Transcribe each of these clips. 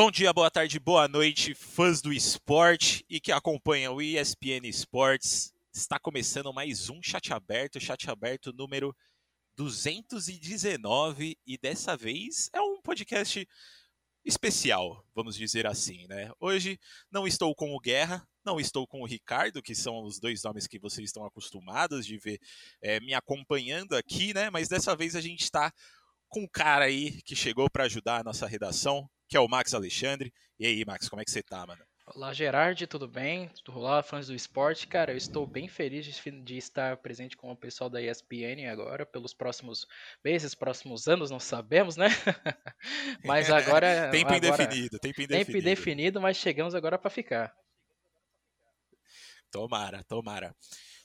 Bom dia, boa tarde, boa noite, fãs do esporte e que acompanham o ESPN Esportes. Está começando mais um Chat Aberto, Chat Aberto número 219 e dessa vez é um podcast especial, vamos dizer assim, né? Hoje não estou com o Guerra, não estou com o Ricardo, que são os dois nomes que vocês estão acostumados de ver é, me acompanhando aqui, né? Mas dessa vez a gente está com um cara aí que chegou para ajudar a nossa redação, que é o Max Alexandre. E aí, Max, como é que você tá, mano? Olá, Gerard, tudo bem? Olá, fãs do esporte. Cara, eu estou bem feliz de, de, estar presente com o pessoal da ESPN agora, pelos próximos meses, próximos anos, não sabemos, né? mas agora. tempo agora, indefinido, tempo indefinido. Tempo indefinido, mas chegamos agora para ficar. Tomara, tomara.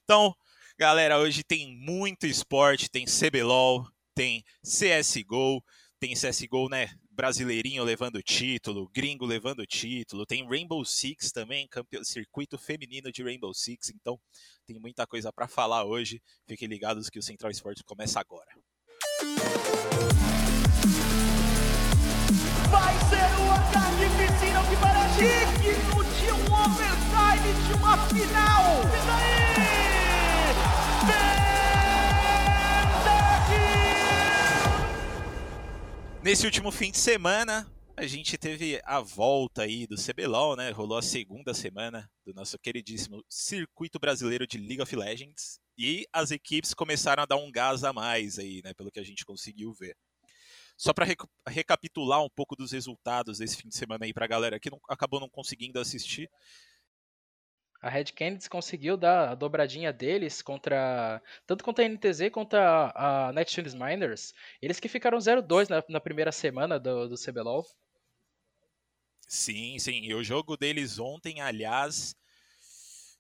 Então, galera, hoje tem muito esporte, tem CBLOL, tem CSGO, tem CSGO, né? Brasileirinho levando título, gringo levando título, tem Rainbow Six também, campeão, circuito feminino de Rainbow Six, então tem muita coisa para falar hoje. Fiquem ligados que o Central Esportes começa agora. Vai ser uma carnificina que parece digno de um overtime Nesse último fim de semana, a gente teve a volta aí do CBLOL, né? Rolou a segunda semana do nosso queridíssimo circuito brasileiro de League of Legends e as equipes começaram a dar um gás a mais aí, né? Pelo que a gente conseguiu ver. Só para recapitular um pouco dos resultados desse fim de semana aí para a galera que não, acabou não conseguindo assistir, a Red Canids conseguiu dar a dobradinha deles contra. Tanto contra a NTZ quanto a, a Nexttunes Miners. Eles que ficaram 0-2 na, na, primeira semana do, do CBLOL. Sim, sim. E o jogo deles ontem, aliás,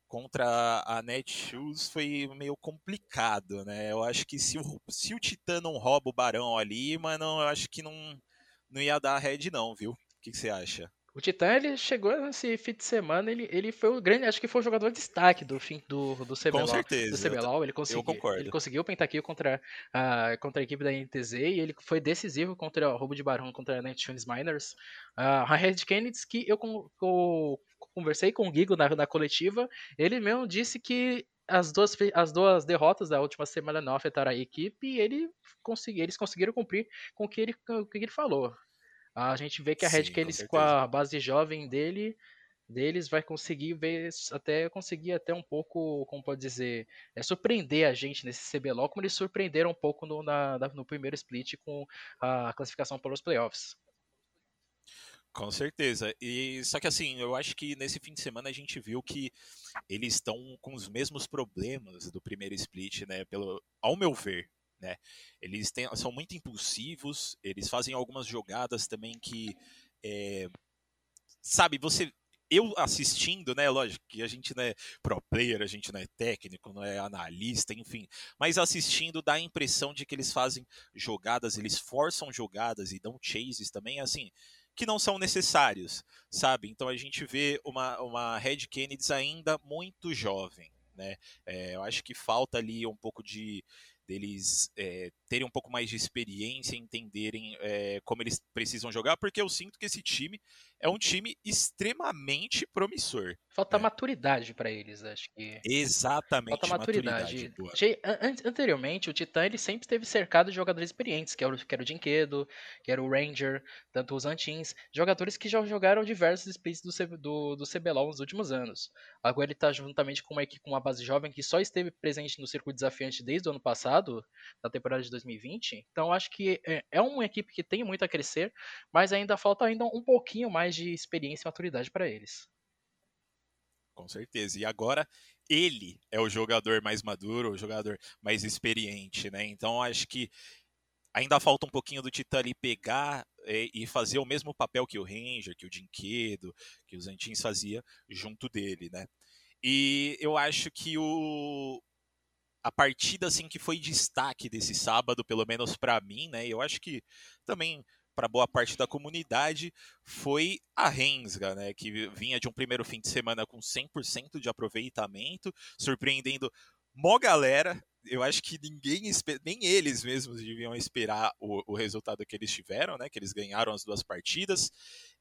contra a Netshoes foi meio complicado, né? Eu acho que se o, se o Titã não rouba o Barão ali, mano, eu acho que não, não ia dar Red não, viu? O que, que você acha? O Titã, ele chegou nesse fim de semana, ele, ele foi o grande, acho que foi o jogador de destaque do fim do, do CBLOL. Com certeza. Do CBLOL, ele conseguiu, eu concordo. Ele conseguiu o pentakill contra a, contra a equipe da NTZ e ele foi decisivo contra o roubo de barão contra a Nighttunes Miners. Uh, a Red Kennedy, que eu, eu, conversei com o Gigo na, na coletiva, ele mesmo disse que as duas, as duas derrotas da última semana não afetaram a equipe e ele consegui, eles conseguiram cumprir com o que ele, com o que ele falou. A gente vê que a Red Canids com, com a base jovem dele deles vai conseguir ver até conseguir até um pouco, como pode dizer, é, surpreender a gente nesse CBLOL, como eles surpreenderam um pouco no, na, no primeiro split com a classificação para os playoffs. Com certeza. E só que assim, eu acho que nesse fim de semana a gente viu que eles estão com os mesmos problemas do primeiro split, né? Pelo, ao meu ver, né? Eles têm, são muito impulsivos, eles fazem algumas jogadas também que, é, sabe, você eu assistindo, né, lógico que a gente não é pro player, a gente não é técnico, não é analista, enfim, mas assistindo dá a impressão de que eles fazem jogadas, eles forçam jogadas e dão chases também, assim, que não são necessários, sabe? Então a gente vê uma, uma Red Kennedy ainda muito jovem, né? É, eu acho que falta ali um pouco de, deles é, terem um pouco mais de experiência, entenderem é, como eles precisam jogar, porque eu sinto que esse time é um time extremamente promissor. Falta né? maturidade para eles, acho que. Exatamente. Falta maturidade. maturidade anteriormente, o Titã ele sempre esteve cercado de jogadores experientes, que era, o, que era o Dinquedo, que era o Ranger, tanto os Antins, jogadores que já jogaram diversos splits do, do, do CBLOL nos últimos anos. Agora ele está juntamente com uma equipe com uma base jovem que só esteve presente no circuito desafiante desde o ano passado, na temporada de 2020. Então acho que é, é uma equipe que tem muito a crescer, mas ainda falta ainda um pouquinho mais de experiência e maturidade para eles. Com certeza. E agora ele é o jogador mais maduro, o jogador mais experiente, né? Então acho que ainda falta um pouquinho do Titã ali pegar e, e fazer o mesmo papel que o Ranger, que o Dinquedo, que os Antins fazia junto dele, né? E eu acho que o a partida assim que foi destaque desse sábado, pelo menos para mim, né? Eu acho que também para boa parte da comunidade foi a Rensga, né, que vinha de um primeiro fim de semana com 100% de aproveitamento, surpreendendo mó galera, eu acho que ninguém, nem eles mesmos deviam esperar o, o resultado que eles tiveram, né? Que eles ganharam as duas partidas.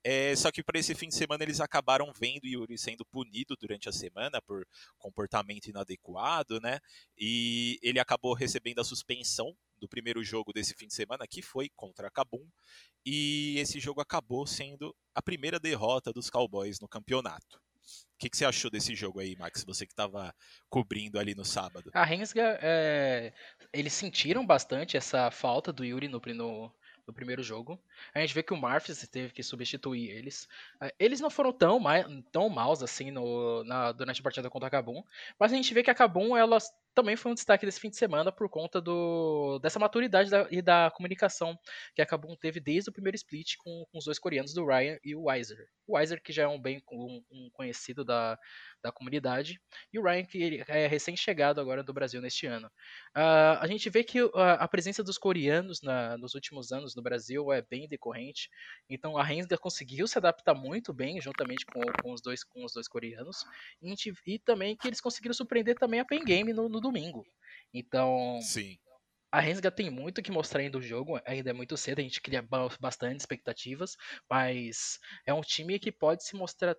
É, só que para esse fim de semana eles acabaram vendo Yuri sendo punido durante a semana por comportamento inadequado, né? E ele acabou recebendo a suspensão do primeiro jogo desse fim de semana, que foi contra a Cabum. E esse jogo acabou sendo a primeira derrota dos Cowboys no campeonato. O que, que, você achou desse jogo aí, Max? Você que estava cobrindo ali no sábado. A Rensga, é... eles sentiram bastante essa falta do Yuri no, no, no primeiro jogo. A gente vê que o Marfis teve que substituir eles. É, eles não foram tão, ma tão maus assim no, na, durante a partida contra a Kabum, mas a gente vê que a Kabum elas também foi um destaque desse fim de semana por conta do, dessa maturidade da, e da comunicação que a Kabum teve desde o primeiro split com, com, os dois coreanos, do Ryan e o Weiser. O Weiser, que já é um bem um, um conhecido da, da comunidade, e o Ryan, que é recém-chegado agora do Brasil neste ano. Uh, a gente vê que a, a presença dos coreanos na, nos últimos anos no Brasil é bem decorrente, então a Rensga conseguiu se adaptar muito bem juntamente com, com, os, dois, com os dois coreanos, e, gente, e também que eles conseguiram surpreender também a Pen Game no, no domingo. Então, Sim. a Rensga tem muito que mostrar ainda do jogo, ainda é muito cedo, a gente cria bastante expectativas, mas é um time que pode se mostrar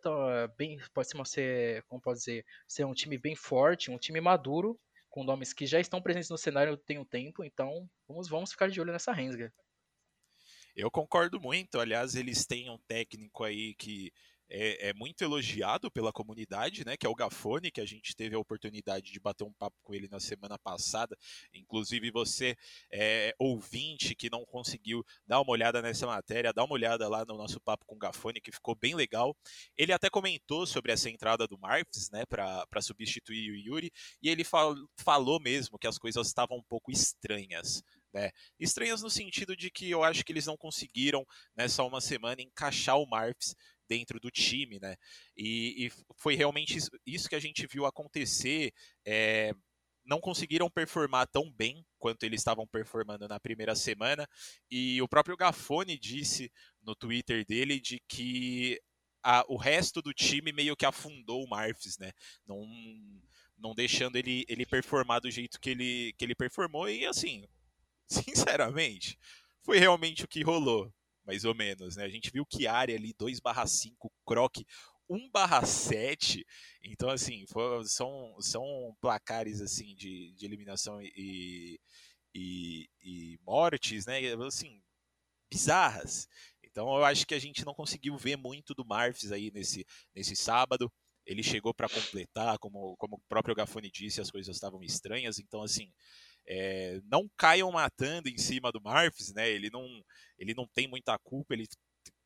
bem, pode se mostrar, como pode dizer, ser um time bem forte, um time maduro, com nomes que já estão presentes no cenário tem um tempo, então vamos, vamos ficar de olho nessa Rensga. Eu concordo muito, aliás, eles têm um técnico aí que é, é, muito elogiado pela comunidade, né? Que é o Gafone, que a gente teve a oportunidade de bater um papo com ele na semana passada. Inclusive, você, é, ouvinte, que não conseguiu dar uma olhada nessa matéria, dá uma olhada lá no nosso papo com o Gafone, que ficou bem legal. Ele até comentou sobre essa entrada do Marques, né? Para substituir o Yuri, e ele fal falou mesmo que as coisas estavam um pouco estranhas. Né? Estranhas no sentido de que eu acho que eles não conseguiram nessa uma semana encaixar o Marfs dentro do time, né? E, e foi realmente isso que a gente viu acontecer. É, não conseguiram performar tão bem quanto eles estavam performando na primeira semana. E o próprio Gafone disse no Twitter dele de que a, o resto do time meio que afundou o Marfs, né? Não, não deixando ele, ele performar do jeito que ele, que ele performou. E assim, sinceramente, foi realmente o que rolou mais ou menos, né? A gente viu que área ali 2/5, Croc 1/7. Então assim, são, são placares assim de, de eliminação e, e, e mortes, né? Assim, bizarras. Então eu acho que a gente não conseguiu ver muito do Marfs aí nesse, nesse sábado. Ele chegou para completar, como, como o próprio Gafone disse, as coisas estavam estranhas. Então, assim, é, não caiam matando em cima do Marfs, né? Ele não, ele não tem muita culpa, ele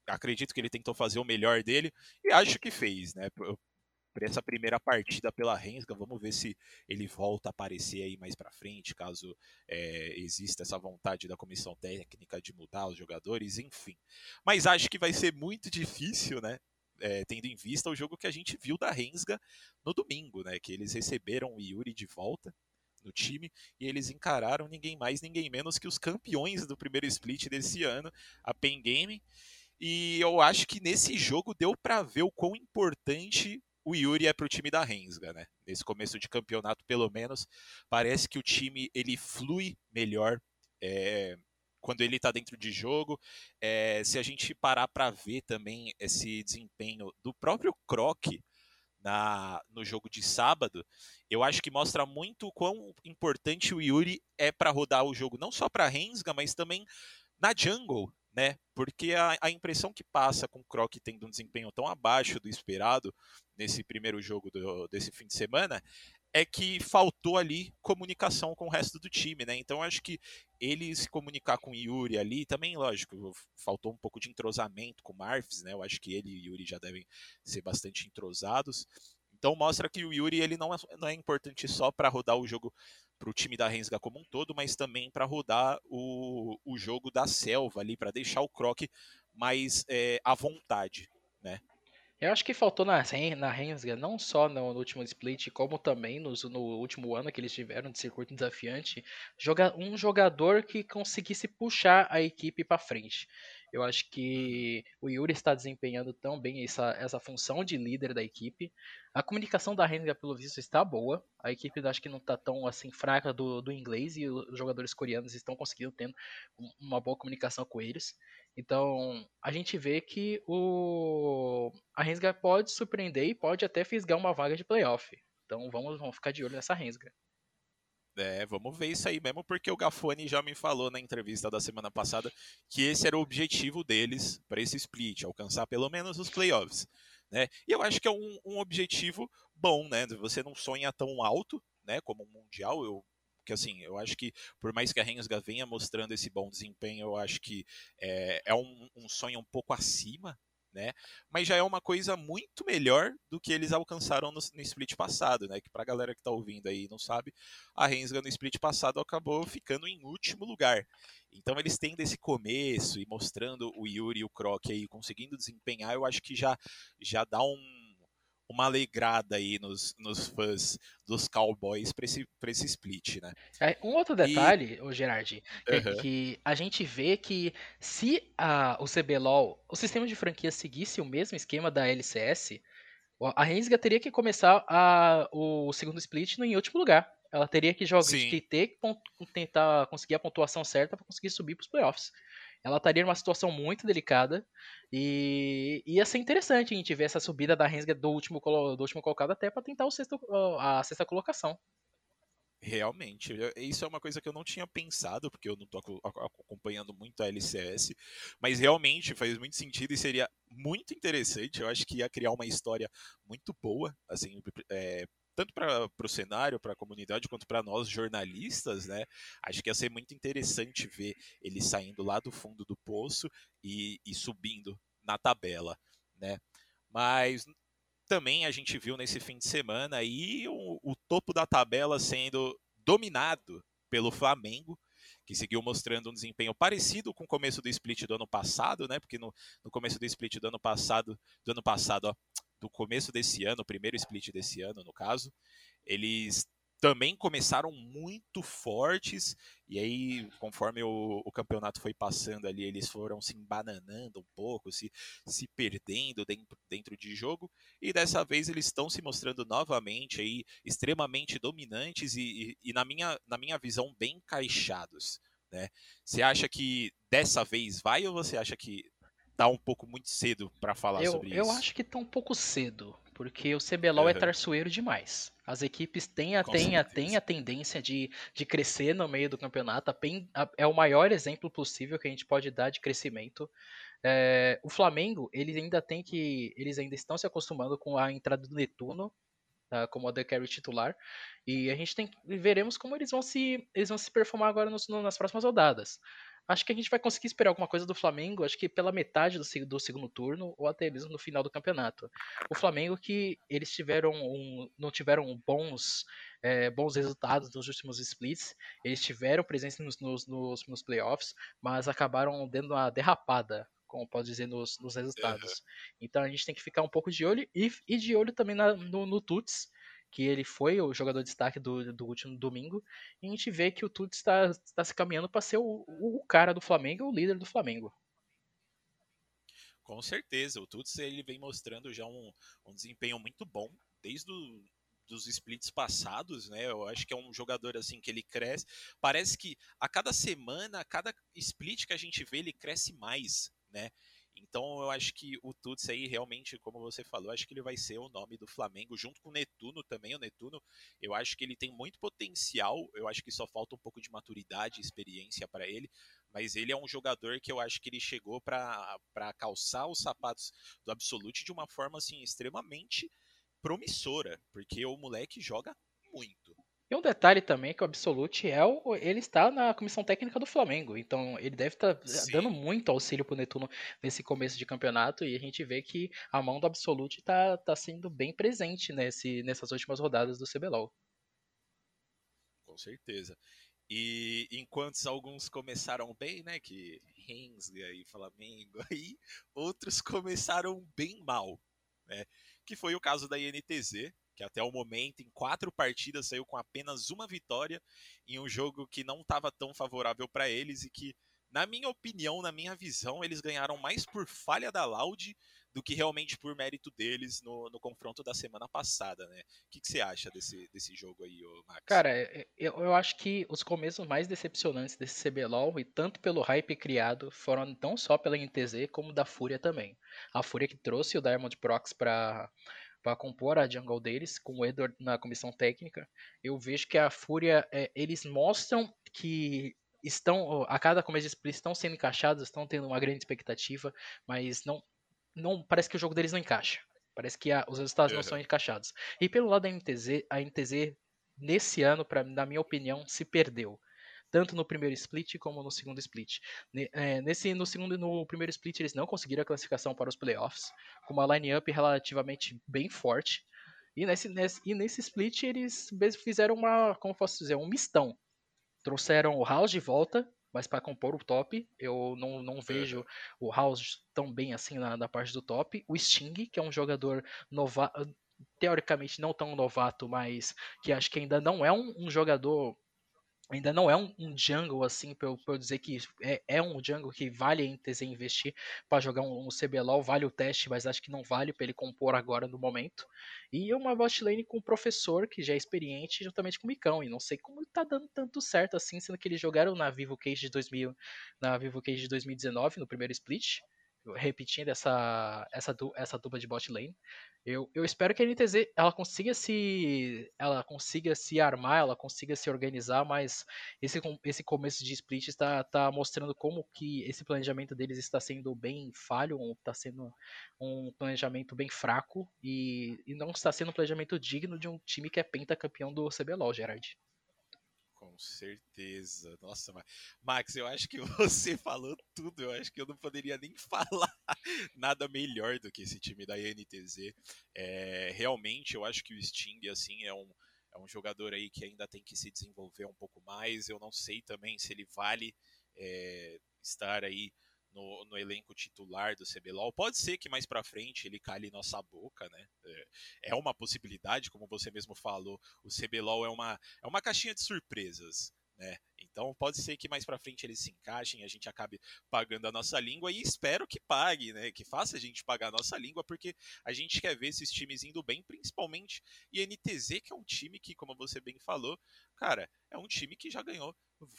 acredito que ele tentou fazer o melhor dele e acho que fez, né? Por essa primeira partida pela Rensga, vamos ver se ele volta a aparecer aí mais para frente, caso é, exista essa vontade da comissão técnica de mudar os jogadores, enfim. Mas acho que vai ser muito difícil, né? É, tendo em vista o jogo que a gente viu da Rensga no domingo, né? Que eles receberam o Yuri de volta no time e eles encararam ninguém mais, ninguém menos que os campeões do primeiro split desse ano, a Pen Game. E eu acho que nesse jogo deu para ver o quão importante o Yuri é para o time da Rensga, né? Nesse começo de campeonato, pelo menos, parece que o time ele flui melhor é, quando ele está dentro de jogo. É, se a gente parar para ver também esse desempenho do próprio Croc na, no jogo de sábado, eu acho que mostra muito o quão importante o Yuri é para rodar o jogo, não só para Rensga, mas também na jungle, né? Porque a, a, impressão que passa com o Croc tendo um desempenho tão abaixo do esperado nesse primeiro jogo do, desse fim de semana é que faltou ali comunicação com o resto do time, né? Então acho que ele se comunicar com o Yuri ali, também, lógico, faltou um pouco de entrosamento com o Marfs, né? Eu acho que ele e o Yuri já devem ser bastante entrosados. Então mostra que o Yuri ele não é, não é importante só para rodar o jogo para o time da Rensga como um todo, mas também para rodar o, o jogo da selva ali, para deixar o Croc mais é, à vontade, né? Eu acho que faltou na, na Rensga, não só no, no, último split, como também no, no último ano que eles tiveram de circuito desafiante, joga, um jogador que conseguisse puxar a equipe para frente. Eu acho que o Yuri está desempenhando tão bem essa, essa função de líder da equipe. A comunicação da Renga, pelo visto, está boa. A equipe acho que não está tão assim fraca do, do inglês e os jogadores coreanos estão conseguindo ter uma boa comunicação com eles. Então, a gente vê que o a Rensga pode surpreender e pode até fisgar uma vaga de playoff. Então, vamos, vamos ficar de olho nessa Rensga. É, vamos ver isso aí mesmo, porque o Gafone já me falou na entrevista da semana passada que esse era o objetivo deles para esse split, alcançar pelo menos os playoffs. Né? E eu acho que é um, um objetivo bom, né? Você não sonha tão alto, né? Como um mundial. Eu que assim, eu acho que por mais que a Rensga venha mostrando esse bom desempenho, eu acho que é, é um, um, sonho um pouco acima né? Mas já é uma coisa muito melhor do que eles alcançaram no, no split passado, né? Que pra galera que tá ouvindo aí e não sabe, a Rensga no split passado acabou ficando em último lugar. Então eles têm desse começo e mostrando o Yuri e o Croc aí conseguindo desempenhar, eu acho que já já dá um uma alegrada aí nos, nos fãs dos Cowboys para esse, pra esse split, né? É, um outro detalhe, e... o Gerard, é uhum. que a gente vê que se a, o CBLOL, o sistema de franquia seguisse o mesmo esquema da LCS, a Rensga teria que começar a, o segundo split no, em último lugar. Ela teria que jogar, que ter que tentar conseguir a pontuação certa para conseguir subir para os playoffs ela estaria numa situação muito delicada e ia ser interessante a gente ver essa subida da Rensga do último, do último colocado até para tentar o sexto, a sexta colocação. Realmente, isso é uma coisa que eu não tinha pensado, porque eu não estou acompanhando muito a LCS, mas realmente faz muito sentido e seria muito interessante. Eu acho que ia criar uma história muito boa, assim, é, tanto para o cenário, para a comunidade, quanto para nós jornalistas, né? Acho que ia ser muito interessante ver ele saindo lá do fundo do poço e, e subindo na tabela, né? Mas também a gente viu nesse fim de semana aí o, o topo da tabela sendo dominado pelo Flamengo, que seguiu mostrando um desempenho parecido com o começo do split do ano passado, né? Porque no, no começo do split do ano passado, do ano passado, ó, do começo desse ano, o primeiro split desse ano, no caso, eles também começaram muito fortes, e aí, conforme o, o, campeonato foi passando ali, eles foram se embananando um pouco, se, se perdendo dentro, dentro de jogo, e dessa vez eles estão se mostrando novamente aí extremamente dominantes e, e, e, na, minha, na minha visão, bem encaixados. Né? Você acha que dessa vez vai ou você acha que tá um pouco muito cedo para falar eu, sobre isso. Eu acho que tá um pouco cedo, porque o CBLOL uhum. é traiçoeiro demais. As equipes têm a, têm a, têm a tendência de, de crescer no meio do campeonato. É o maior exemplo possível que a gente pode dar de crescimento. É, o Flamengo, eles ainda tem que. Eles ainda estão se acostumando com a entrada do Netuno. Uh, como a The Carry titular e a gente tem veremos como eles vão se eles vão se performar agora nos, nas próximas rodadas acho que a gente vai conseguir esperar alguma coisa do Flamengo, acho que pela metade do, do, segundo turno, ou até mesmo no final do campeonato. O Flamengo que eles tiveram um, não tiveram bons, é, bons resultados nos últimos splits, eles tiveram presença nos, nos, nos, nos playoffs, mas acabaram dando uma derrapada como pode dizer, nos, nos resultados. Uhum. Então a gente tem que ficar um pouco de olho e, e de olho também na, no, no Tuts, que ele foi o jogador de destaque do, do último domingo, e a gente vê que o Tuts está, está se caminhando para ser o, o cara do Flamengo, o líder do Flamengo. Com certeza, o Tuts ele vem mostrando já um, um desempenho muito bom desde o, dos splits passados, né? Eu acho que é um jogador assim que ele cresce. Parece que a cada semana, a cada split que a gente vê, ele cresce mais, né? Então eu acho que o Tuts aí realmente, como você falou, acho que ele vai ser o nome do Flamengo, junto com o Netuno também. O Netuno, eu acho que ele tem muito potencial, eu acho que só falta um pouco de maturidade e experiência para ele, mas ele é um jogador que eu acho que ele chegou para calçar os sapatos do Absolute de uma forma assim extremamente promissora, porque o moleque joga muito. E um detalhe também que o Absolute é o, ele está na comissão técnica do Flamengo, então ele deve estar tá dando muito auxílio pro Netuno nesse começo de campeonato e a gente vê que a mão do Absolute está tá sendo bem presente nesse, nessas últimas rodadas do CBLOL. Com certeza. E enquanto alguns começaram bem, né, que Rensga e Flamengo, aí outros começaram bem mal, né? Que foi o caso da INTZ, que até o momento, em quatro partidas, saiu com apenas uma vitória em um jogo que não estava tão favorável para eles e que, na minha opinião, na minha visão, eles ganharam mais por falha da Loud do que realmente por mérito deles no, no confronto da semana passada, né? O que, que, você acha desse, desse jogo aí, Max? Cara, é, é, eu, eu acho que os começos mais decepcionantes desse CBLOL, e tanto pelo hype criado, foram não só pela NTZ, como da Fúria também. A Fúria que trouxe o Diamond Prox para para compor a jungle deles, com o Edward na comissão técnica, eu vejo que a Fúria, é, eles mostram que estão, a cada começo de split estão sendo encaixados, estão tendo uma grande expectativa, mas não, não parece que o jogo deles não encaixa. Parece que a, os resultados uhum. não são encaixados. E pelo lado da NTZ, a NTZ nesse ano, pra, na minha opinião, se perdeu. Tanto no primeiro split como no segundo split. É, nesse, no segundo e no primeiro split eles não conseguiram a classificação para os playoffs, com uma line-up relativamente bem forte. E nesse, nesse, e nesse split eles fizeram uma, como posso dizer, um mistão. Trouxeram o House de volta, mas para compor o top, eu não, não vejo o House tão bem assim na, na, parte do top. O Sting, que é um jogador novato, teoricamente não tão novato, mas que acho que ainda não é um, um jogador ainda não é um, um jungle assim para eu, eu, dizer que é, é, um jungle que vale a NTZ investir para jogar um, um, CBLOL, vale o teste, mas acho que não vale para ele compor agora no momento. E uma bot lane com o professor que já é experiente juntamente com o Micão, e não sei como tá dando tanto certo assim, sendo que eles jogaram na Vivo Cage de 2000, na Vivo Cage de 2019 no primeiro split repetindo essa, essa, essa dupla de bot lane. Eu, eu espero que a NTZ ela consiga se ela consiga se armar, ela consiga se organizar, mas esse, esse começo de split está, tá mostrando como que esse planejamento deles está sendo bem falho, está sendo um planejamento bem fraco e, e não está sendo um planejamento digno de um time que é pentacampeão do CBLOL, Gerard. Com certeza. Nossa, Max, eu acho que você falou tudo. Eu acho que eu não poderia nem falar nada melhor do que esse time da INTZ. É, realmente, eu acho que o Sting, assim, é um, é um jogador aí que ainda tem que se desenvolver um pouco mais. Eu não sei também se ele vale é, estar aí no, no, elenco titular do CBLOL. Pode ser que mais para frente ele cale nossa boca, né? É, é uma possibilidade, como você mesmo falou. O CBLOL é uma, é uma caixinha de surpresas. Né? Então pode ser que mais para frente eles se encaixem, a gente acabe pagando a nossa língua e espero que pague, né? Que faça a gente pagar a nossa língua, porque a gente quer ver esses times indo bem, principalmente e NTZ, que é um time que, como você bem falou, cara, é um time que já ganhou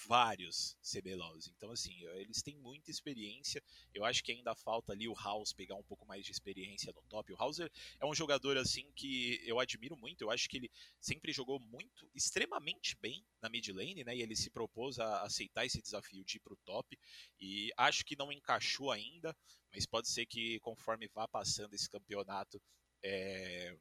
vários CBLOLs. Então, assim, eles têm muita experiência. Eu acho que ainda falta ali o House pegar um pouco mais de experiência no top. O House é um jogador, assim, que eu admiro muito. Eu acho que ele sempre jogou muito, extremamente bem na mid lane, né? E ele se propôs a aceitar esse desafio de ir pro top. E acho que não encaixou ainda, mas pode ser que conforme vá passando esse campeonato, é,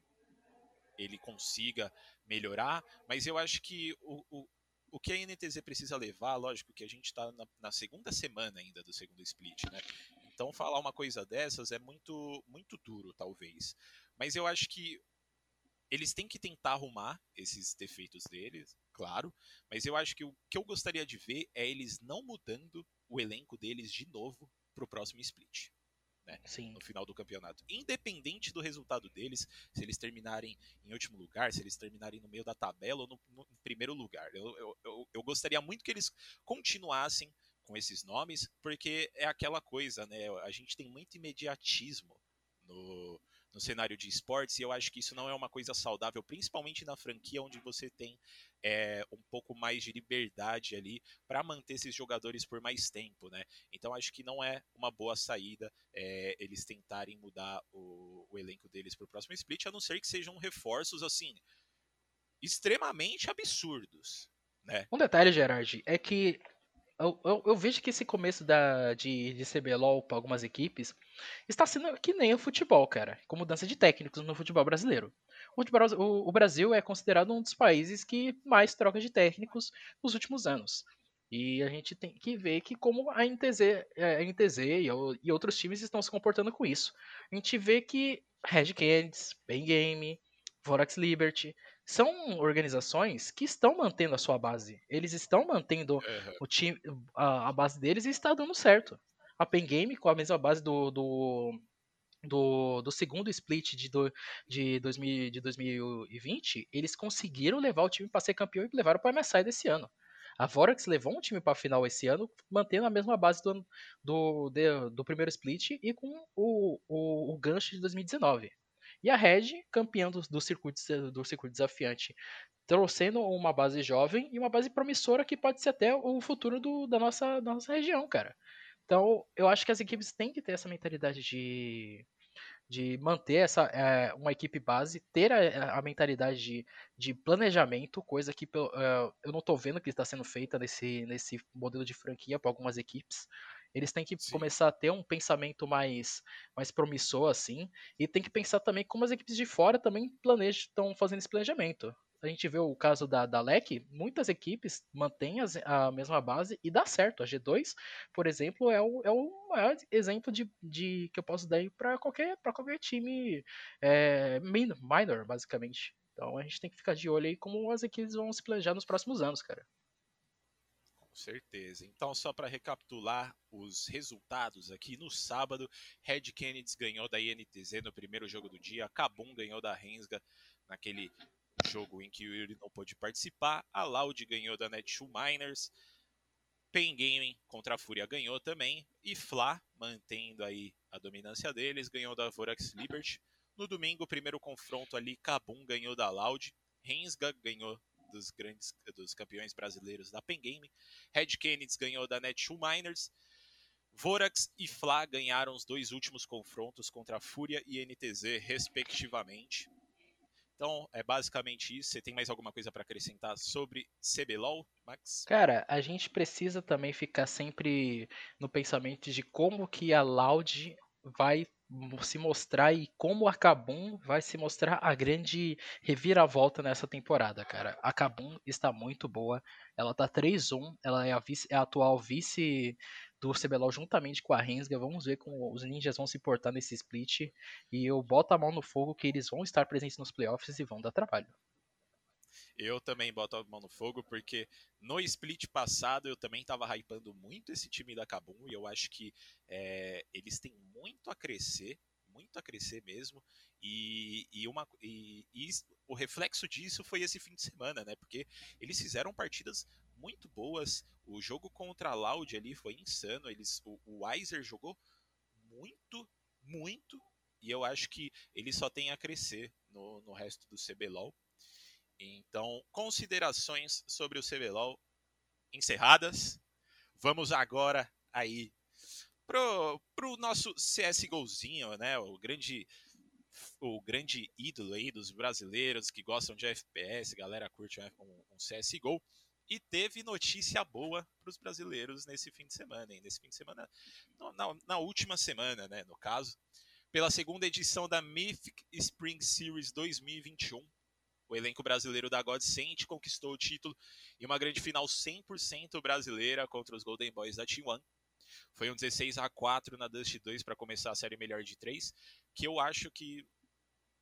ele consiga melhorar, mas eu acho que o, o, o que a NTZ precisa levar, lógico que a gente está na, na, segunda semana ainda do segundo split, né? Então falar uma coisa dessas é muito, muito duro, talvez. Mas eu acho que eles têm que tentar arrumar esses defeitos deles, claro. Mas eu acho que o que eu gostaria de ver é eles não mudando o elenco deles de novo para o próximo split né, no final do campeonato. Independente do resultado deles, se eles terminarem em último lugar, se eles terminarem no meio da tabela ou no, no primeiro lugar. Eu, eu, eu, eu gostaria muito que eles continuassem com esses nomes, porque é aquela coisa, né? A gente tem muito imediatismo no, no cenário de esportes, e eu acho que isso não é uma coisa saudável, principalmente na franquia onde você tem é, um pouco mais de liberdade ali para manter esses jogadores por mais tempo, né? Então acho que não é uma boa saída é, eles tentarem mudar o, o elenco deles para o próximo split, a não ser que sejam reforços assim extremamente absurdos. Né? Um detalhe, Gerard, é que eu, eu, eu, vejo que esse começo da, de, de CBLOL para algumas equipes está sendo que nem o futebol, cara, com mudança de técnicos no futebol brasileiro. O, o, o Brasil é considerado um dos países que mais troca de técnicos nos últimos anos. E a gente tem que ver que como a NTZ, a NTZ e, e outros times estão se comportando com isso. A gente vê que Red Canids, Pen Game, Vorax Liberty são organizações que estão mantendo a sua base. Eles estão mantendo uhum. o time, a, a, base deles e está dando certo. A Pen Game, com a mesma base do, do, do, do segundo split de, do, de, 2000, de 2020, eles conseguiram levar o time para ser campeão e levaram para a MSI desse ano. A Vorax levou um time para a final esse ano, mantendo a mesma base do, do, de, do primeiro split e com o, o, o gancho de 2019. E a Red, campeã do, do, circuito, do circuito desafiante, trouxendo uma base jovem e uma base promissora que pode ser até o futuro do, da, nossa, da nossa região, cara. Então, eu acho que as equipes têm que ter essa mentalidade de, de manter essa, é, uma equipe base, ter a, a mentalidade de, de, planejamento, coisa que uh, eu não estou vendo que está sendo feita nesse, nesse modelo de franquia para algumas equipes. Eles têm que Sim. começar a ter um pensamento mais, mais promissor, assim, e tem que pensar também como as equipes de fora também planejam, estão fazendo esse planejamento a gente vê o caso da, da LEC, muitas equipes mantêm as, a mesma base e dá certo. A G2, por exemplo, é o, é o maior exemplo de, de que eu posso dar para qualquer, qualquer time é, minor, basicamente. Então a gente tem que ficar de olho aí como as equipes vão se planejar nos próximos anos, cara. Certeza. Então, só para recapitular os resultados aqui, no sábado, Red Kennedy ganhou da INTZ no primeiro jogo do dia, Kabum ganhou da Rensga naquele jogo em que o Yuri não pôde participar. A Loud ganhou da Netshoe Miners. Pain Gaming contra a Fúria ganhou também. E Fla, mantendo aí a dominância deles, ganhou da Vorax Liberty. No domingo, o primeiro confronto ali, Kabum ganhou da Loud. Rensga ganhou dos grandes dos campeões brasileiros da Pen Game. Red Kennedy ganhou da Netshoe Miners. Vorax e Fla ganharam os dois últimos confrontos contra a Fúria e NTZ, respectivamente. Então, é basicamente isso. Você tem mais alguma coisa para acrescentar sobre CBLOL, Max? Cara, a gente precisa também ficar sempre no pensamento de como que a Loud vai se mostrar e como a Kabum vai se mostrar a grande reviravolta nessa temporada, cara. A Kabum está muito boa. Ela tá 3-1, ela é a, vice, é a atual vice do CBLOL juntamente com a Rensga. Vamos ver como os ninjas vão se portar nesse split. E eu boto a mão no fogo que eles vão estar presentes nos playoffs e vão dar trabalho. Eu também boto a mão no fogo, porque no split passado eu também estava hypando muito esse time da Kabum e eu acho que é, eles têm muito a crescer, muito a crescer mesmo. E, e, uma, e, e, o reflexo disso foi esse fim de semana, né? Porque eles fizeram partidas muito boas. O jogo contra a Loud ali foi insano. Eles, o, o Weiser jogou muito, muito. E eu acho que ele só tem a crescer no, no resto do CBLOL. Então, considerações sobre o CBLOL encerradas. Vamos agora aí pro, pro nosso CSGOzinho, né? O grande o grande ídolo aí dos brasileiros que gostam de FPS, galera curte um, um CSGO. E teve notícia boa para os brasileiros nesse fim de semana, hein? Nesse fim de semana, na, na, última semana, né? No caso, pela segunda edição da Mythic Spring Series 2021, o elenco brasileiro da Godsent conquistou o título em uma grande final 100% brasileira contra os Golden Boys da T1. Foi um 16 a 4 na Dust 2 para começar a série melhor de 3, que eu acho que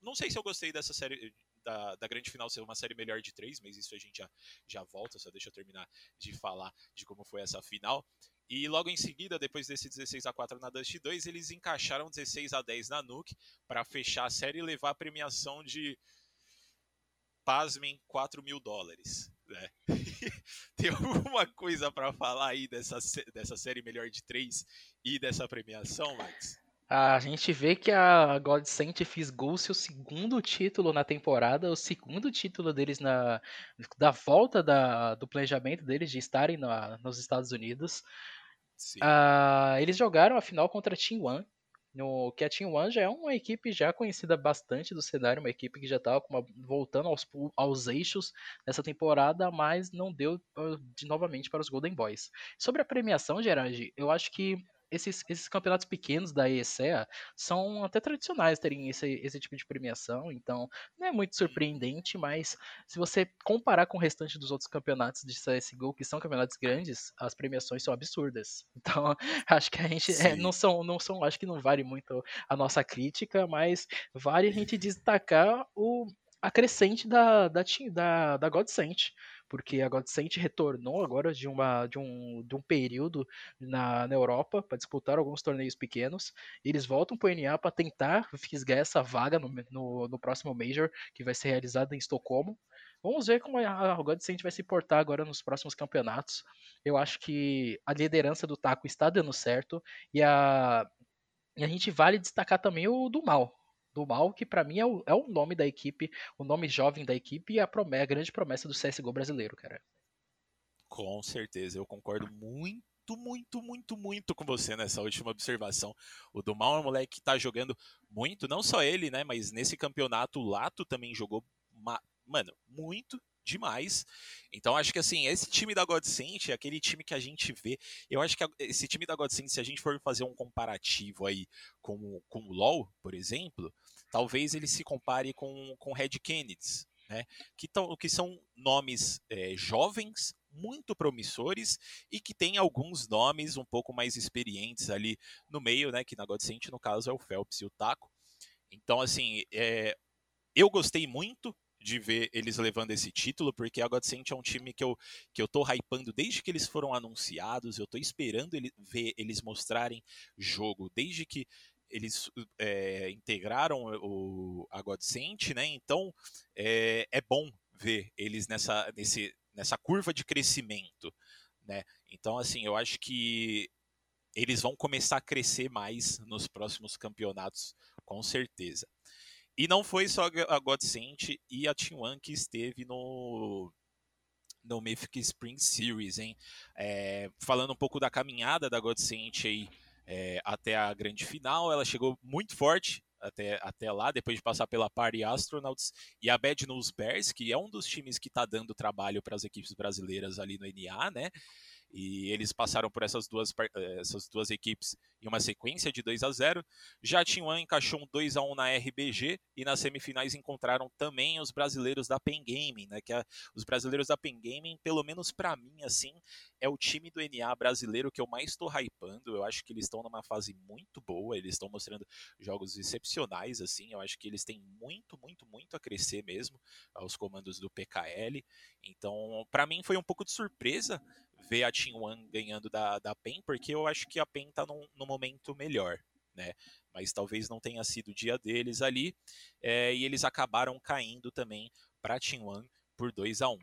não sei se eu gostei dessa série da, da grande final ser uma série melhor de três, mas isso a gente já, já volta, só deixa eu terminar de falar de como foi essa final. E logo em seguida, depois desse 16 a 4 na Dust 2, eles encaixaram 16 a 10 na Nuke para fechar a série e levar a premiação de, pasmem, 4 mil dólares. Né? Tem alguma coisa para falar aí dessa, dessa série melhor de três e dessa premiação, Max? A gente vê que a Godsent fisgou seu segundo título na temporada, o segundo título deles na da volta da, do planejamento deles de estarem na, nos Estados Unidos. Uh, eles jogaram a final contra a Team One, no, Team One já é uma equipe já conhecida bastante do cenário, uma equipe que já estava voltando aos, aos eixos nessa temporada, mas não deu uh, de, novamente para os Golden Boys. Sobre a premiação, Gerard, eu acho que esses, esses campeonatos pequenos da ESEA são até tradicionais terem esse, esse tipo de premiação, então não é muito surpreendente, mas se você comparar com o restante dos outros campeonatos de CSGO, que são campeonatos grandes, as premiações são absurdas. Então, acho que a gente é, não são, não são, acho que não vale muito a nossa crítica, mas vale a gente destacar o a crescente da, da, da, da Godsent porque a Godsent retornou agora de, uma, de, um, de um período na, na Europa para disputar alguns torneios pequenos. eles voltam para o NA para tentar fisgar essa vaga no, no, no, próximo Major, que vai ser realizado em Estocolmo. Vamos ver como a Godsend vai se portar agora nos próximos campeonatos. Eu acho que a liderança do Taco está dando certo e a, e a gente vale destacar também o do Mal. Do Mal, que para mim é o, é o nome da equipe, o nome jovem da equipe e a, promessa, a grande promessa do CSGO brasileiro, cara. Com certeza, eu concordo muito muito, muito, muito com você nessa última observação. O Dumal é um moleque que tá jogando muito, não só ele, né? Mas nesse campeonato o Lato também jogou mano, muito demais. Então acho que assim, esse time da Godsent é aquele time que a gente vê. Eu acho que esse time da Godsent, se a gente for fazer um comparativo aí com, com o LoL, por exemplo, talvez ele se compare com com Red Kennedy, né? Que, tão, que são nomes é, jovens, muito promissores e que tem alguns nomes um pouco mais experientes ali no meio, né? Que na Godsent, no caso, é o Phelps e o Taco. Então, assim, é, eu gostei muito de ver eles levando esse título, porque a Godsent é um time que eu, que eu tô hypando desde que eles foram anunciados, eu tô esperando ele, ver eles mostrarem jogo, desde que eles é, integraram o, a Godsent, né? Então é, é bom ver eles nessa, nesse, nessa curva de crescimento, né? Então, assim, eu acho que eles vão começar a crescer mais nos próximos campeonatos, com certeza. E não foi só a Godsent e a Team One que esteve no, no Mythic Spring Series, hein? É, falando um pouco da caminhada da Godsent aí é, até a grande final, ela chegou muito forte até, até lá, depois de passar pela Party Astronauts e a Bad News Bears, que é um dos times que está dando trabalho para as equipes brasileiras ali no NA, né? E eles passaram por essas duas, eh, essas duas equipes em uma sequência de 2 a 0 Já Tinwan encaixou um 2 a 1 na RBG e nas semifinais encontraram também os brasileiros da Pen Gaming, né? Que é, os brasileiros da Pen Gaming, pelo menos para mim, assim, é o time do NA brasileiro que eu mais estou hypando. Eu acho que eles estão numa fase muito boa, eles estão mostrando jogos excepcionais, assim. Eu acho que eles têm muito, muito, muito a crescer mesmo aos comandos do PKL. Então, para mim foi um pouco de surpresa ver a Team One ganhando da, da PEN, porque eu acho que a PEN está num, num, momento melhor, né? Mas talvez não tenha sido o dia deles ali, é, e eles acabaram caindo também para Team One por 2 a 1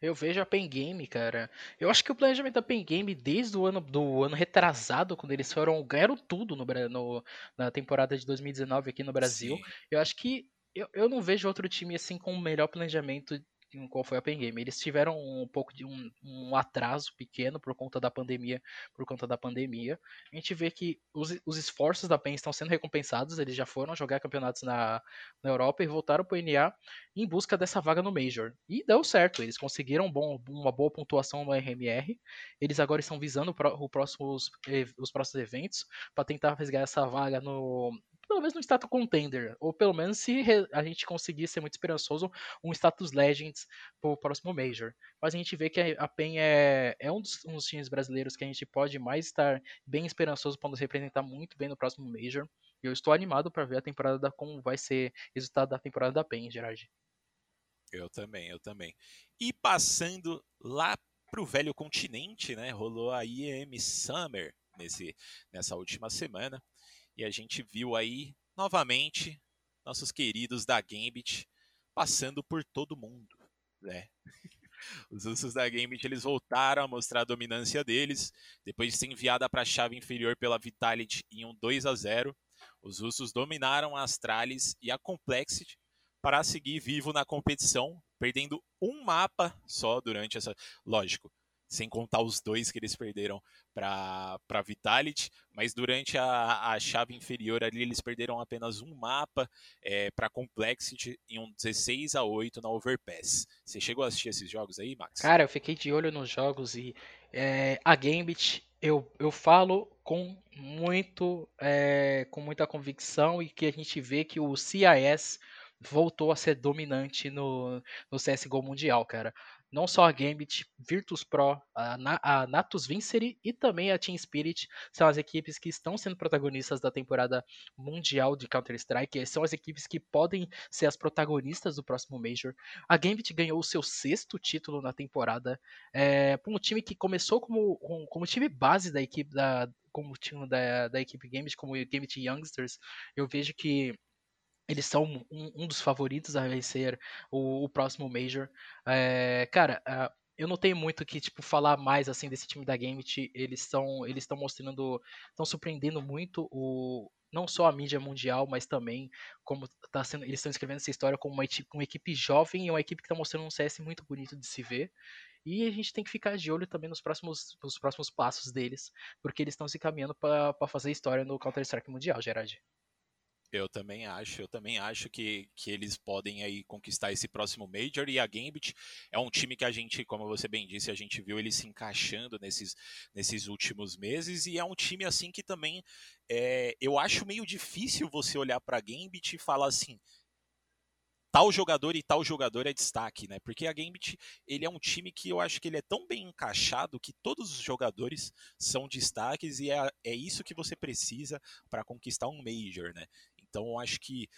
eu vejo a Pen Game, cara. Eu acho que o planejamento da Pen Game, desde o ano do ano retrasado, quando eles foram ganharam tudo no, no na temporada de 2019 aqui no Brasil. Sim. Eu acho que eu, eu não vejo outro time assim com o melhor planejamento qual foi a Pen Game. Eles tiveram um pouco de um, um, atraso pequeno por conta da pandemia, por conta da pandemia. A gente vê que os, os esforços da Pen estão sendo recompensados, eles já foram jogar campeonatos na, na Europa e voltaram para o NA em busca dessa vaga no Major. E deu certo, eles conseguiram bom, uma boa pontuação no RMR. Eles agora estão visando o próximos, os próximos eventos para tentar resgatar essa vaga no, pelo menos no status contender, ou pelo menos se a gente conseguir ser muito esperançoso, um status legends para o próximo Major. Mas a gente vê que a PEN é, é um, dos, um, dos, times brasileiros que a gente pode mais estar bem esperançoso para nos representar muito bem no próximo Major. E eu estou animado para ver a temporada da como vai ser resultado da temporada da PEN, Gerard. Eu também, eu também. E passando lá para o velho continente, né? Rolou a IEM Summer nesse, nessa última semana. E a gente viu aí novamente nossos queridos da Gambit passando por todo mundo, né? Os ursos da Gambit eles voltaram a mostrar a dominância deles depois de ser enviada para a chave inferior pela Vitality em um 2 a 0. Os russos dominaram a Astralis e a Complexity para seguir vivo na competição, perdendo um mapa só durante essa. Lógico, sem contar os dois que eles perderam para Vitality, mas durante a, a chave inferior ali eles perderam apenas um mapa é, para Complexity em um 16 a 8 na Overpass. Você chegou a assistir esses jogos aí, Max? Cara, eu fiquei de olho nos jogos e é, a Gambit eu, eu falo com muito é, com muita convicção e que a gente vê que o CIS voltou a ser dominante no, no CSGO Mundial, cara não só a Gambit, Virtus Pro, a, Natus Vincere e também a Team Spirit são as equipes que estão sendo protagonistas da temporada mundial de Counter-Strike. São as equipes que podem ser as protagonistas do próximo Major. A Gambit ganhou o seu sexto título na temporada, é, para um time que começou como, como time base da equipe da como time da, da equipe Gambit, como Gambit Youngsters. Eu vejo que eles são um, um, dos favoritos a vencer o, o próximo Major. É, cara, uh, eu não tenho muito que tipo falar mais assim desse time da Gambit. Eles estão eles estão mostrando, estão surpreendendo muito o não só a mídia mundial, mas também como tá sendo, eles estão escrevendo essa história como uma, uma equipe jovem e uma equipe que está mostrando um CS muito bonito de se ver. E a gente tem que ficar de olho também nos próximos, nos próximos passos deles, porque eles estão se caminhando para fazer história no Counter-Strike Mundial, Gerard. Eu também acho, eu também acho que, que eles podem aí conquistar esse próximo Major e a Gambit é um time que a gente, como você bem disse, a gente viu ele se encaixando nesses, nesses últimos meses e é um time assim que também é, eu acho meio difícil você olhar para a Gambit e falar assim, tal jogador e tal jogador é destaque, né? Porque a Gambit, ele é um time que eu acho que ele é tão bem encaixado que todos os jogadores são destaques e é, é isso que você precisa para conquistar um Major, né? Então acho que,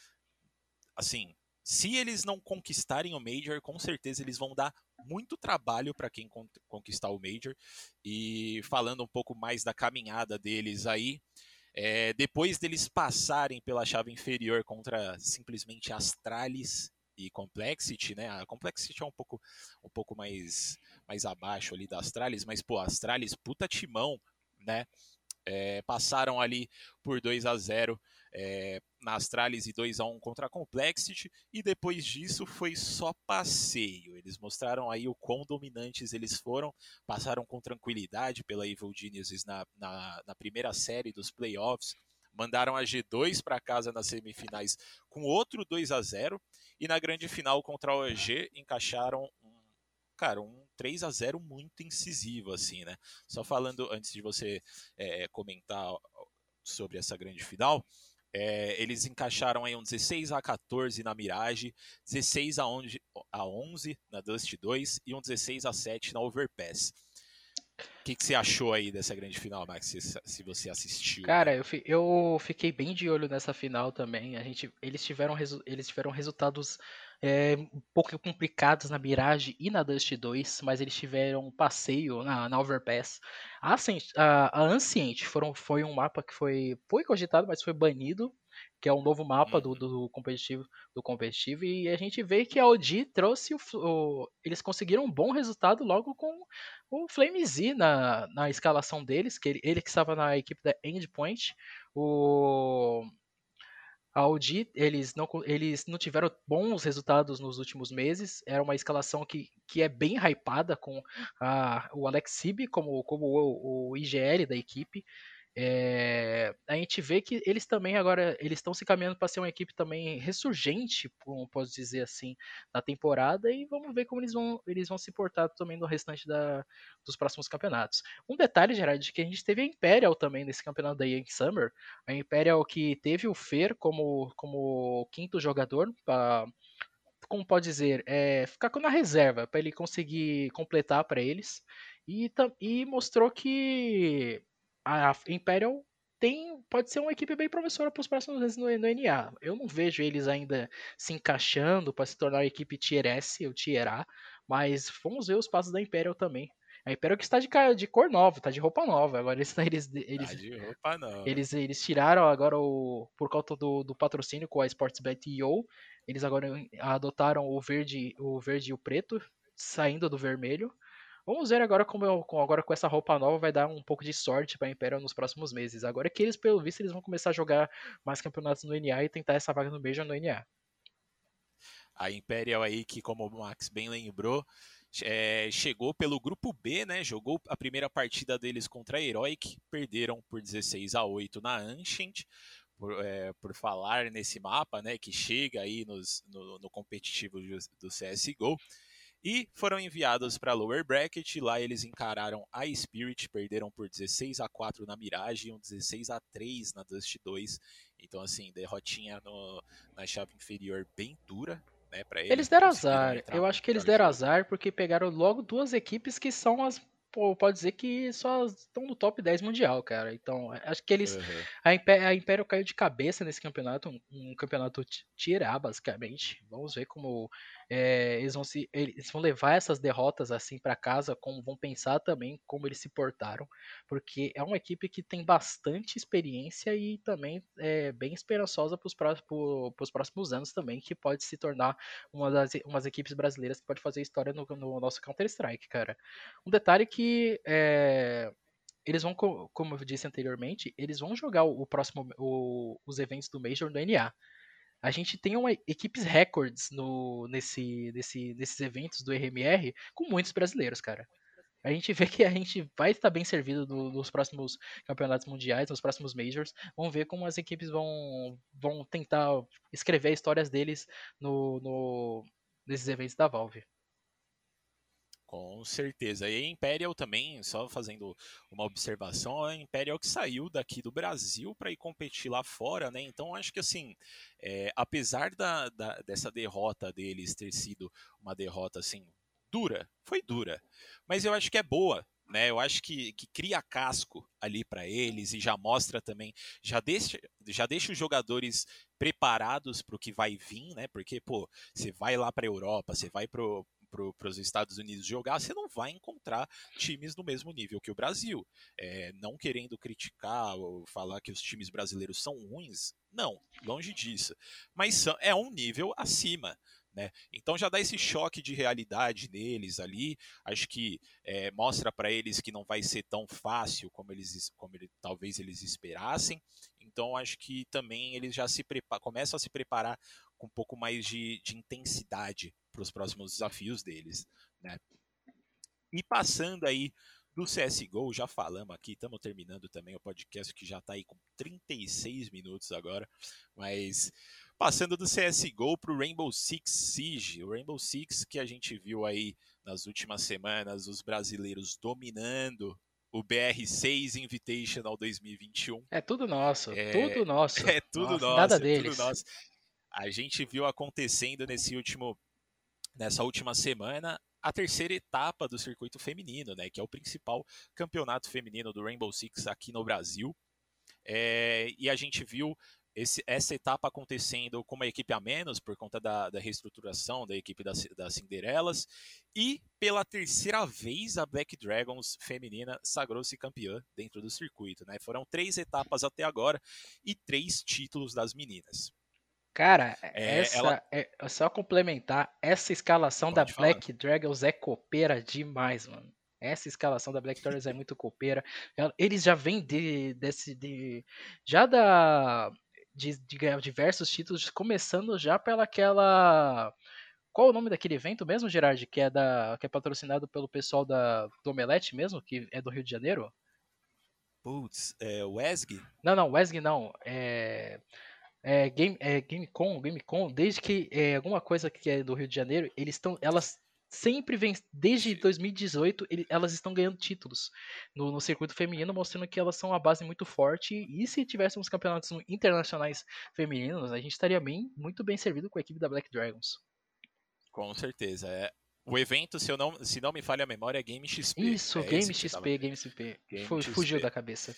assim, se eles não conquistarem o Major, com certeza eles vão dar muito trabalho para quem conquistar o Major. E falando um pouco mais da caminhada deles aí, é, depois deles passarem pela chave inferior contra simplesmente Astralis e Complexity, né? A Complexity é um pouco, um pouco mais, mais abaixo ali da Astralis, mas pô, Astralis, puta timão, né? É, passaram ali por 2 a 0 é, na Astralis e 2 a 1 contra a Complexity, e depois disso foi só passeio. Eles mostraram aí o quão dominantes eles foram, passaram com tranquilidade pela Evil Geniuses na, na, na primeira série dos playoffs, mandaram a G2 para casa nas semifinais com outro 2 a 0 e na grande final contra a OG encaixaram cara, um 3 a 0 muito incisivo assim, né? Só falando antes de você é, comentar sobre essa grande final, é, eles encaixaram aí um 16 a 14 na Mirage, 16 a 11, a 11 na Dust 2 e um 16 a 7 na Overpass. O que, que, você achou aí dessa grande final, Max, se, se você assistiu? Cara, eu, eu, fiquei bem de olho nessa final também. A gente, eles, tiveram, eles tiveram resultados é, um pouco complicados na Mirage e na Dust 2, mas eles tiveram um passeio na, na Overpass. A, a, a Ancient foram, foi um mapa que foi, foi cogitado, mas foi banido que é um novo mapa do, uhum. do competitivo do competitivo e a gente vê que a OG trouxe o, o, eles conseguiram um bom resultado logo com o Flamez na, na escalação deles, que ele, ele que estava na equipe da Endpoint, o a OG, eles não, eles não tiveram bons resultados nos últimos meses. Era uma escalação que, que é bem hypada com a, o Alex Sib como, como o, o IGL da equipe. É, a gente vê que eles também agora eles estão se caminhando para ser uma equipe também ressurgente, como posso dizer assim, na temporada e vamos ver como eles vão eles vão se portar também no restante da, dos próximos campeonatos. Um detalhe, Gerard, que a gente teve a Imperial também nesse campeonato da Young Summer, a Imperial que teve o Fer como como quinto jogador para como pode dizer, é, ficar na reserva para ele conseguir completar para eles e, e mostrou que a Imperial tem, pode ser uma equipe bem promissora para os próximos meses no, no, NA. Eu não vejo eles ainda se encaixando para se tornar a equipe Tier S ou Tier A, mas vamos ver os passos da Imperial também. A Imperial que está de, de cor nova, está de roupa nova. Agora eles eles eles, tá de roupa nova. eles, eles tiraram agora o por conta do, do patrocínio com a Sportsbet EO, eles agora adotaram o verde, o verde e o preto, saindo do vermelho. Vamos ver agora como eu, agora com essa roupa nova vai dar um pouco de sorte para Imperial nos próximos meses. Agora que eles, pelo visto, eles vão começar a jogar mais campeonatos no NA e tentar essa vaga no Major no NA. A Imperial aí, que como o Max bem lembrou, é, chegou pelo grupo B, né? Jogou a primeira partida deles contra a Heroic, perderam por 16 a 8 na Ancient. Por, é, por falar nesse mapa, né, que chega aí nos, no, no competitivo do CSGO e foram enviados para Lower Bracket. Lá eles encararam a Spirit, perderam por 16 a 4 na Mirage e um 16 a 3 na Dust 2. Então, assim, derrotinha no, na chave inferior bem dura. Né, eles. eles deram azar. Eu acho que eles deram azar porque pegaram logo duas equipes que são as pô, pode dizer que só estão no top 10 mundial, cara. Então, acho que eles. Uhum. A, Império, a Império caiu de cabeça nesse campeonato, um, um campeonato tirar, basicamente. Vamos ver como é, eles, vão se, eles vão levar essas derrotas assim para casa, como vão pensar também como eles se portaram, porque é uma equipe que tem bastante experiência e também é bem esperançosa para os próximos, próximos anos também, que pode se tornar uma das umas equipes brasileiras que pode fazer história no, no nosso Counter-Strike, cara. Um detalhe que é, eles vão, como eu disse anteriormente, eles vão jogar o, próximo, o, os eventos do Major no NA a gente tem uma, equipes records no, nesse, nesse, nesses eventos do RMR com muitos brasileiros, cara. A gente vê que a gente vai estar bem servido no, nos próximos campeonatos mundiais, nos próximos majors. Vamos ver como as equipes vão, vão tentar escrever histórias deles no, no, nesses eventos da Valve. Com certeza. E a Imperial também, só fazendo uma observação, a Imperial que saiu daqui do Brasil para ir competir lá fora, né? Então acho que assim, é, apesar da, da, dessa derrota deles ter sido uma derrota assim dura, foi dura, mas eu acho que é boa, né? Eu acho que, que cria casco ali para eles e já mostra também, já deixa, já deixa os jogadores preparados para o que vai vir, né? Porque pô, você vai lá para a Europa, você vai pro para os Estados Unidos jogar, você não vai encontrar times no mesmo nível que o Brasil. É, não querendo criticar ou falar que os times brasileiros são ruins, não, longe disso. Mas é um nível acima. Né? Então já dá esse choque de realidade neles ali. Acho que é, mostra para eles que não vai ser tão fácil como eles como ele, talvez eles esperassem. Então acho que também eles já se começam a se preparar com um pouco mais de, de intensidade para os próximos desafios deles. Né? E passando aí do CSGO, já falamos aqui, estamos terminando também o podcast que já está aí com 36 minutos agora, mas passando do CSGO para o Rainbow Six Siege, o Rainbow Six que a gente viu aí nas últimas semanas, os brasileiros dominando o BR6 Invitational 2021. É tudo nosso, é, tudo nosso. É tudo nosso, nada é deles. Tudo nosso. A gente viu acontecendo nesse último nessa última semana a terceira etapa do circuito feminino, né, que é o principal campeonato feminino do Rainbow Six aqui no Brasil. É, e a gente viu esse, essa etapa acontecendo com uma equipe a menos por conta da, da reestruturação da equipe das, das Cinderelas. E pela terceira vez a Black Dragons feminina sagrou-se campeã dentro do circuito. Né? Foram três etapas até agora e três títulos das meninas. Cara, é, essa ela... é, é só complementar, essa escalação Pode da falar. Black Dragons é copeira demais, mano. Essa escalação da Black Dragons é muito copeira. Eles já vêm de, desse, de, já da de, de ganhar diversos títulos, começando já pela aquela qual o nome daquele evento mesmo, Gerard, que é da que é patrocinado pelo pessoal da do Omelete mesmo, que é do Rio de Janeiro? Putz, é Wesg? Não, não, Wesg não. É é, Game, é, GameCon, GameCon, desde que é, alguma coisa que é do Rio de Janeiro, eles estão, elas sempre vêm, desde 2018, ele, elas estão ganhando títulos no, no, circuito feminino, mostrando que elas são uma base muito forte. E se tivéssemos campeonatos internacionais femininos, a gente estaria bem, muito bem servido com a equipe da Black Dragons. Com certeza. É, o evento, se, eu não, se não me falha a memória, é Game XP. Isso, é Game, XP, Game XP, Game XP. Fugiu da cabeça.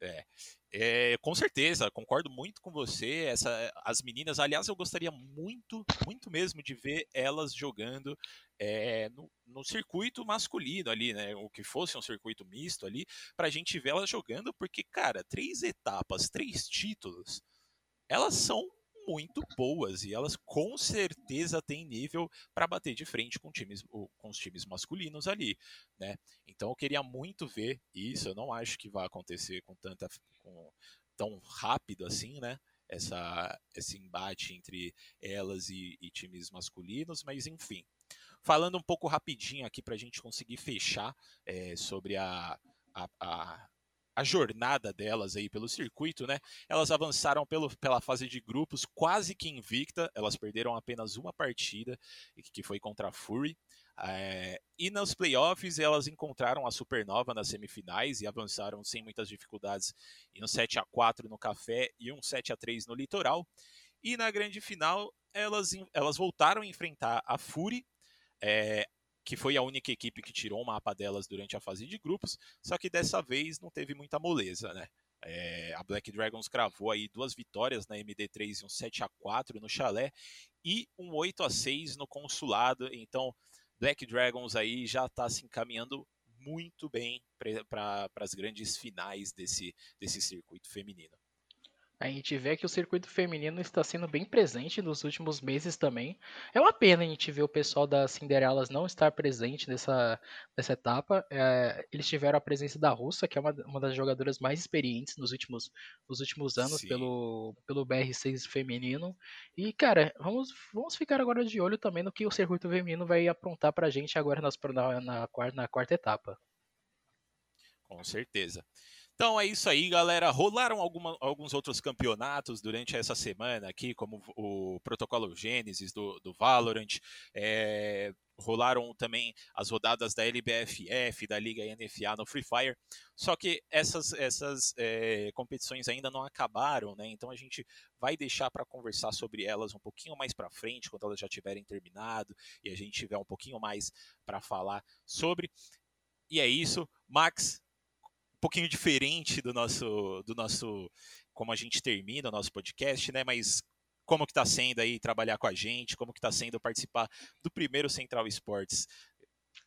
É. É, com certeza, concordo muito com você. Essa, as meninas, aliás, eu gostaria muito, muito mesmo de ver elas jogando é, no, no, circuito masculino ali, né? O que fosse um circuito misto ali, para a gente ver elas jogando, porque, cara, três etapas, três títulos, elas são muito boas e elas com certeza têm nível para bater de frente com, times, com os times masculinos ali, né? Então eu queria muito ver isso. Eu não acho que vai acontecer com tanta com, tão rápido assim, né? Essa, esse embate entre elas e, e times masculinos, mas enfim. Falando um pouco rapidinho aqui para a gente conseguir fechar é, sobre a, a, a a jornada delas aí pelo circuito, né? Elas avançaram pelo, pela fase de grupos quase que invicta, elas perderam apenas uma partida, que foi contra a Fury. É, e nos playoffs elas encontraram a Supernova nas semifinais e avançaram sem muitas dificuldades em um 7 a 4 no Café e um 7 a 3 no Litoral. E na grande final elas, elas voltaram a enfrentar a Fury, é, que foi a única equipe que tirou o mapa delas durante a fase de grupos, só que dessa vez não teve muita moleza, né? É, a Black Dragons cravou aí duas vitórias na MD3 e um 7 a 4 no Chalé e um 8 a 6 no Consulado. Então, Black Dragons aí já está se encaminhando muito bem para as grandes finais desse, desse circuito feminino. A gente vê que o circuito feminino está sendo bem presente nos últimos meses também. É uma pena a gente ver o pessoal das Cinderellas não estar presente nessa, nessa etapa. É, eles tiveram a presença da Russa, que é uma, uma das jogadoras mais experientes nos últimos, nos últimos anos pelo, pelo BR6 feminino. E, cara, vamos, vamos ficar agora de olho também no que o circuito feminino vai aprontar pra gente agora nas, na, na, na quarta etapa. Com certeza. Então é isso aí, galera. Rolaram alguma, alguns outros campeonatos durante essa semana aqui, como o Protocolo Gênesis do, do Valorant. É, rolaram também as rodadas da LBFF, da Liga NFA no Free Fire. Só que essas, essas é, competições ainda não acabaram, né? Então a gente vai deixar para conversar sobre elas um pouquinho mais para frente, quando elas já tiverem terminado e a gente tiver um pouquinho mais para falar sobre. E é isso. Max, pouquinho diferente do nosso, do nosso, como a gente termina o nosso podcast, né? Mas como que está sendo aí trabalhar com a gente, como que está sendo participar do primeiro Central Esportes.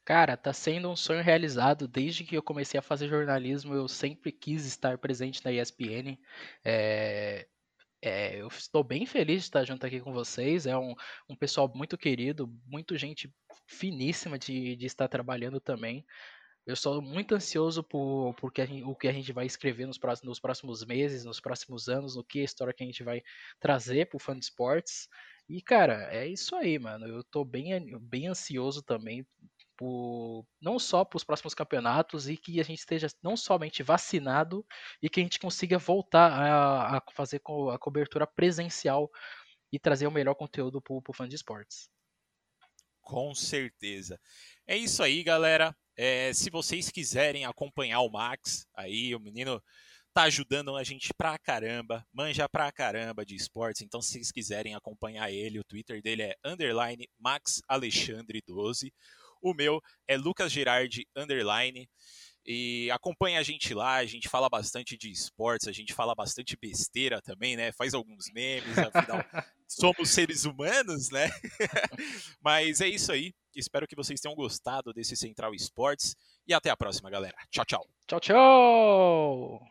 Cara, tá sendo um sonho realizado. Desde que eu comecei a fazer jornalismo, eu sempre quis estar presente na ESPN. É, é, eu estou bem feliz de estar junto aqui com vocês. É um, um pessoal muito querido, muito gente finíssima de, de estar trabalhando também. Eu estou muito ansioso por, por que gente, o que a gente vai escrever nos próximos, nos próximos meses, nos próximos anos, o que a história que a gente vai trazer para o fã de esportes. E, cara, é isso aí, mano. Eu estou bem, bem ansioso também por, não só para os próximos campeonatos e que a gente esteja não somente vacinado e que a gente consiga voltar a, a fazer a cobertura presencial e trazer o melhor conteúdo para o fã de esportes. Com certeza. É isso aí, galera. É, se vocês quiserem acompanhar o Max, aí o menino tá ajudando a gente pra caramba, manja pra caramba de esportes, então se vocês quiserem acompanhar ele, o Twitter dele é underline Max Alexandre 12, o meu é Lucas Girardi underline, e acompanha a gente lá, a gente fala bastante de esportes, a gente fala bastante besteira também, né? Faz alguns memes, afinal, somos seres humanos, né? Mas é isso aí. Espero que vocês tenham gostado desse Central Esportes e até a próxima, galera. Tchau, tchau. Tchau, tchau.